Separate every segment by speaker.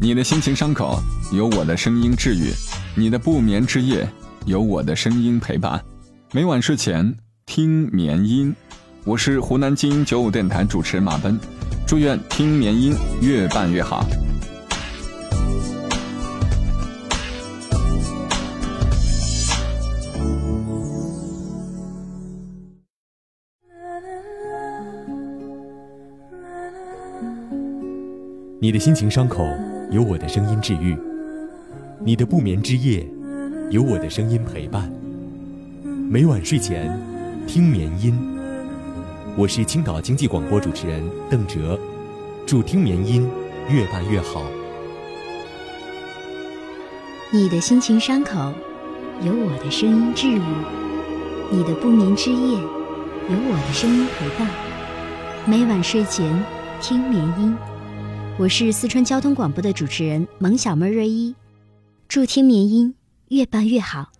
Speaker 1: 你的心情伤口有我的声音治愈，你的不眠之夜有我的声音陪伴。每晚睡前听眠音，我是湖南精英九五电台主持人马奔，祝愿听眠音越办越好。
Speaker 2: 你的心情伤口。有我的声音治愈，你的不眠之夜，有我的声音陪伴。每晚睡前听眠音，我是青岛经济广播主持人邓哲，祝听眠音越办越好。
Speaker 3: 你的心情伤口，有我的声音治愈，你的不眠之夜，有我的声音陪伴。每晚睡前听眠音。我是四川交通广播的主持人萌小妹瑞一，祝听眠音越办越好。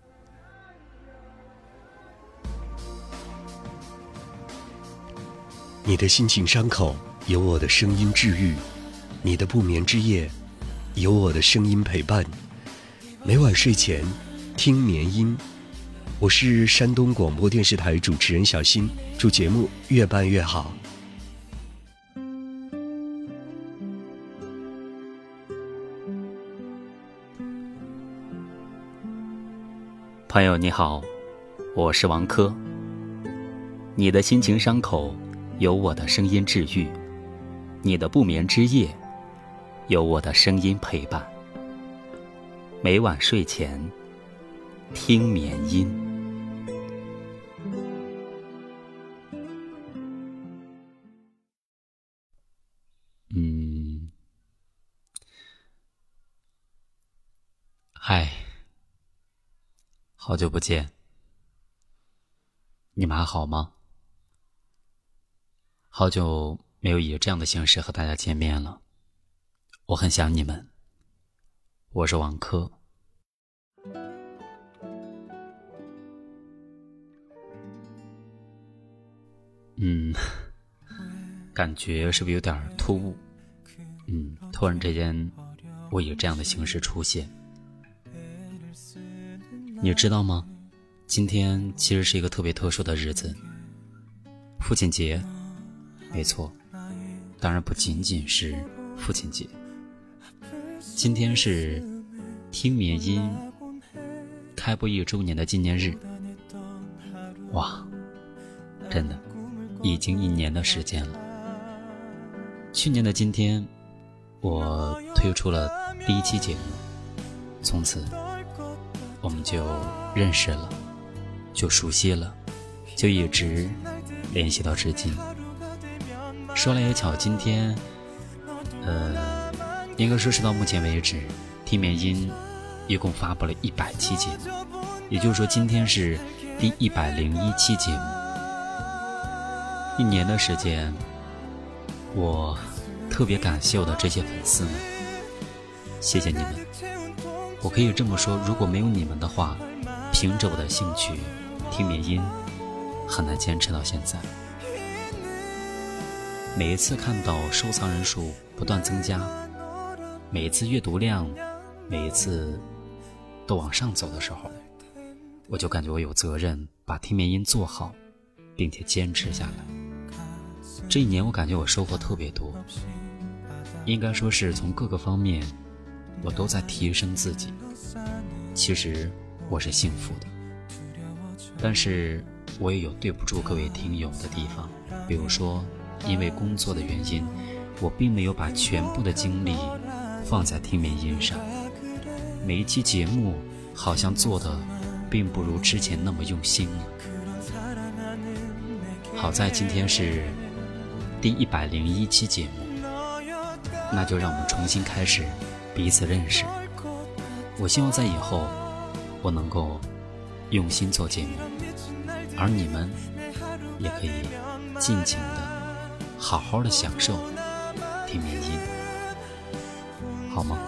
Speaker 4: 你的心情伤口有我的声音治愈，你的不眠之夜有我的声音陪伴。每晚睡前听眠音，我是山东广播电视台主持人小新，祝节目越办越好。
Speaker 5: 朋友你好，我是王珂。你的心情伤口，有我的声音治愈；你的不眠之夜，有我的声音陪伴。每晚睡前听眠音。好久不见，你们还好吗？好久没有以这样的形式和大家见面了，我很想你们。我是王珂。嗯，感觉是不是有点突兀？嗯，突然之间，我以这样的形式出现。你知道吗？今天其实是一个特别特殊的日子，父亲节。没错，当然不仅仅是父亲节。今天是听眠音开播一周年的纪念日。哇，真的，已经一年的时间了。去年的今天，我推出了第一期节目，从此。我们就认识了，就熟悉了，就一直联系到至今。说来也巧，今天，呃，应该说是到目前为止，听眠音一共发布了一百期节目，也就是说今天是第一百零一期节目。一年的时间，我特别感谢我的这些粉丝们，谢谢你们。我可以这么说，如果没有你们的话，凭着我的兴趣听眠音，很难坚持到现在。每一次看到收藏人数不断增加，每一次阅读量，每一次都往上走的时候，我就感觉我有责任把听眠音做好，并且坚持下来。这一年，我感觉我收获特别多，应该说是从各个方面。我都在提升自己，其实我是幸福的，但是我也有对不住各位听友的地方，比如说，因为工作的原因，我并没有把全部的精力放在听眠音上，每一期节目好像做的并不如之前那么用心了。好在今天是第一百零一期节目，那就让我们重新开始。彼此认识，我希望在以后，我能够用心做节目，而你们也可以尽情的、好好的享受听民音，好吗？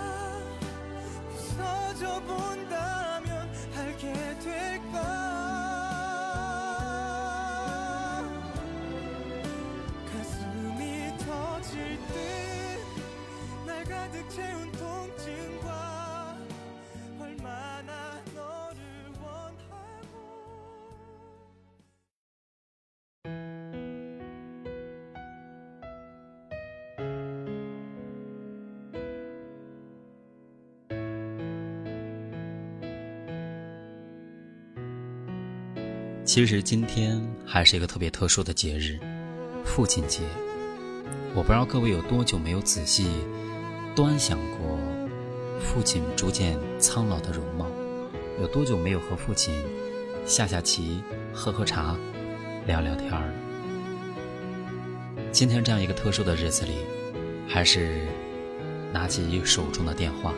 Speaker 5: 其实今天还是一个特别特殊的节日——父亲节。我不知道各位有多久没有仔细端详过父亲逐渐苍老的容貌，有多久没有和父亲下下棋、喝喝茶、聊聊天了。今天这样一个特殊的日子里，还是拿起手中的电话，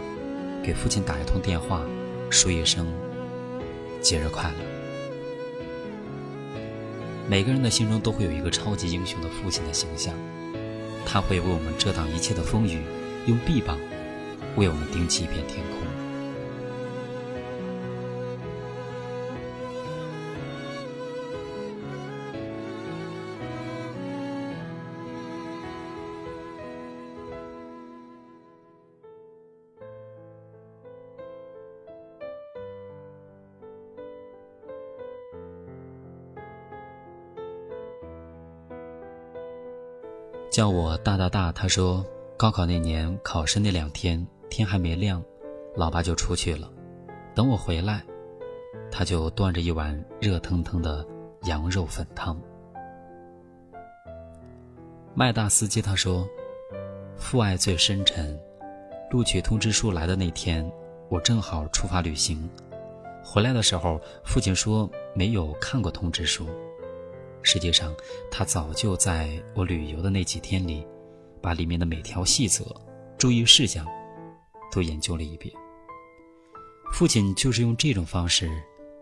Speaker 5: 给父亲打一通电话，说一声节日快乐。每个人的心中都会有一个超级英雄的父亲的形象，他会为我们遮挡一切的风雨，用臂膀为我们顶起一片天空。叫我大大大，他说高考那年考试那两天天还没亮，老爸就出去了。等我回来，他就端着一碗热腾腾的羊肉粉汤。麦大司机他说，父爱最深沉。录取通知书来的那天，我正好出发旅行，回来的时候，父亲说没有看过通知书。实际上，他早就在我旅游的那几天里，把里面的每条细则、注意事项都研究了一遍。父亲就是用这种方式，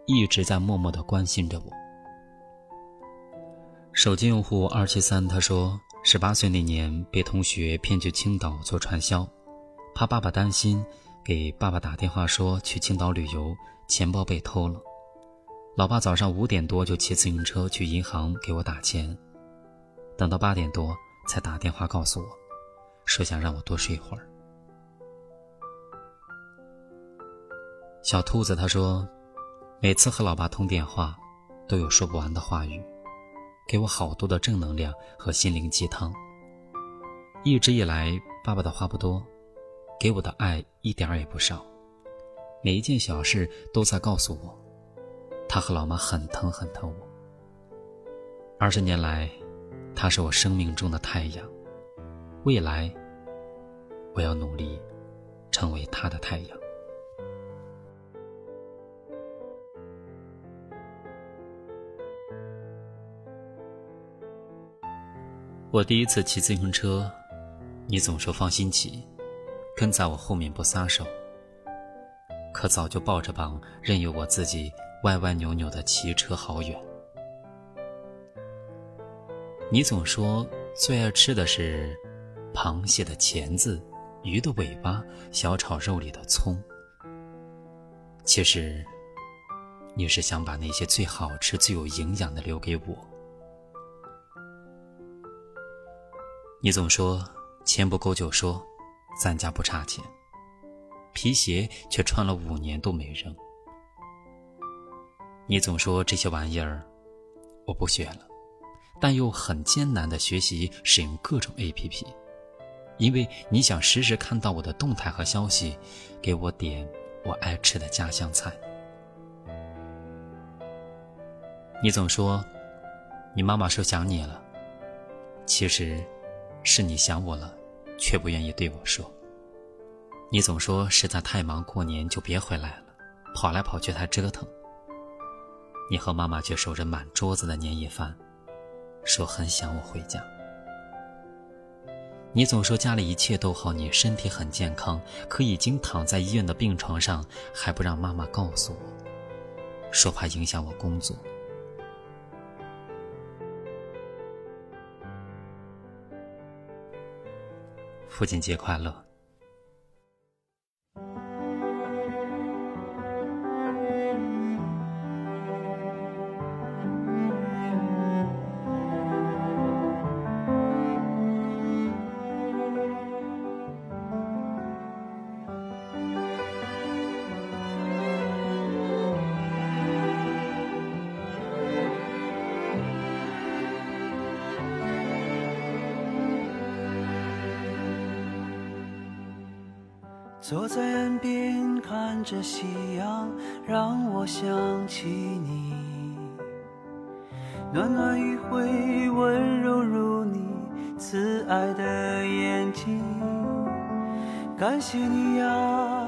Speaker 5: 一直在默默的关心着我。手机用户二七三他说，十八岁那年被同学骗去青岛做传销，怕爸爸担心，给爸爸打电话说去青岛旅游，钱包被偷了。老爸早上五点多就骑自行车去银行给我打钱，等到八点多才打电话告诉我，说想让我多睡会儿。小兔子他说，每次和老爸通电话，都有说不完的话语，给我好多的正能量和心灵鸡汤。一直以来，爸爸的话不多，给我的爱一点儿也不少，每一件小事都在告诉我。他和老妈很疼很疼我。二十年来，他是我生命中的太阳。未来，我要努力成为他的太阳。我第一次骑自行车，你总说放心骑，跟在我后面不撒手。可早就抱着膀，任由我自己。歪歪扭扭的骑车好远，你总说最爱吃的是螃蟹的钳子、鱼的尾巴、小炒肉里的葱。其实，你是想把那些最好吃、最有营养的留给我。你总说钱不够就说，咱家不差钱，皮鞋却穿了五年都没扔。你总说这些玩意儿我不学了，但又很艰难的学习使用各种 APP，因为你想时时看到我的动态和消息，给我点我爱吃的家乡菜。你总说你妈妈说想你了，其实是你想我了，却不愿意对我说。你总说实在太忙，过年就别回来了，跑来跑去太折腾。你和妈妈却守着满桌子的年夜饭，说很想我回家。你总说家里一切都好，你身体很健康，可已经躺在医院的病床上，还不让妈妈告诉我，说怕影响我工作。父亲节快乐。
Speaker 6: 坐在岸边看着夕阳，让我想起你。暖暖余晖，温柔如你慈爱的眼睛。感谢你呀，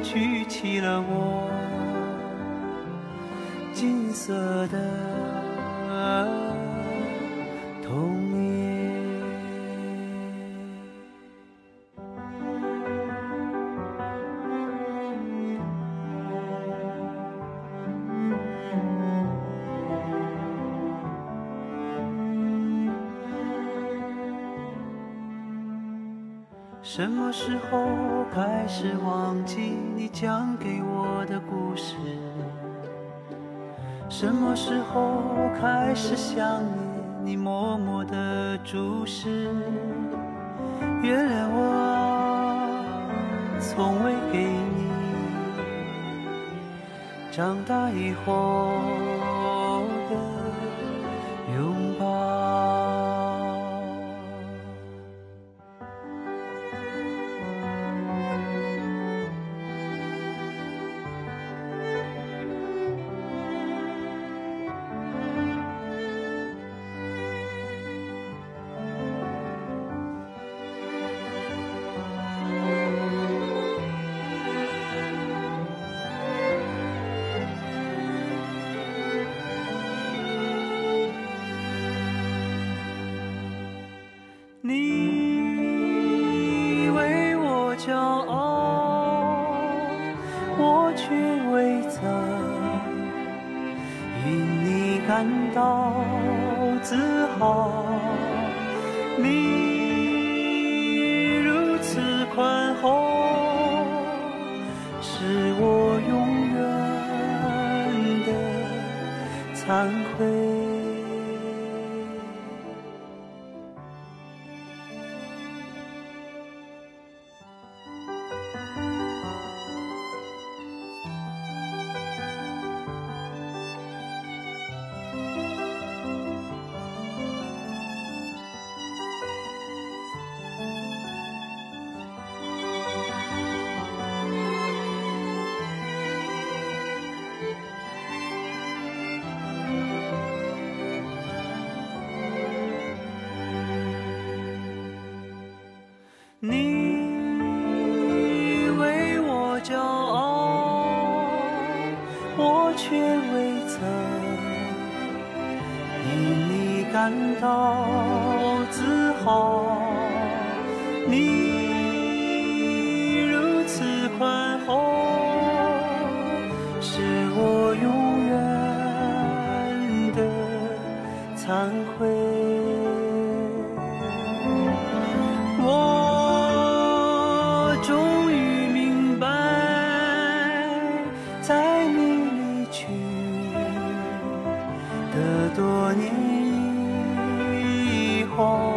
Speaker 6: 举起了我金色的。什么时候开始忘记你讲给我的故事？什么时候开始想念你默默的注视？原谅我啊，从未给你长大以后你如此宽厚，是我永远的惭愧。未曾因你感到自豪，你如此宽厚，是我永远的惭愧。我终于明白，在你离去这多年以后。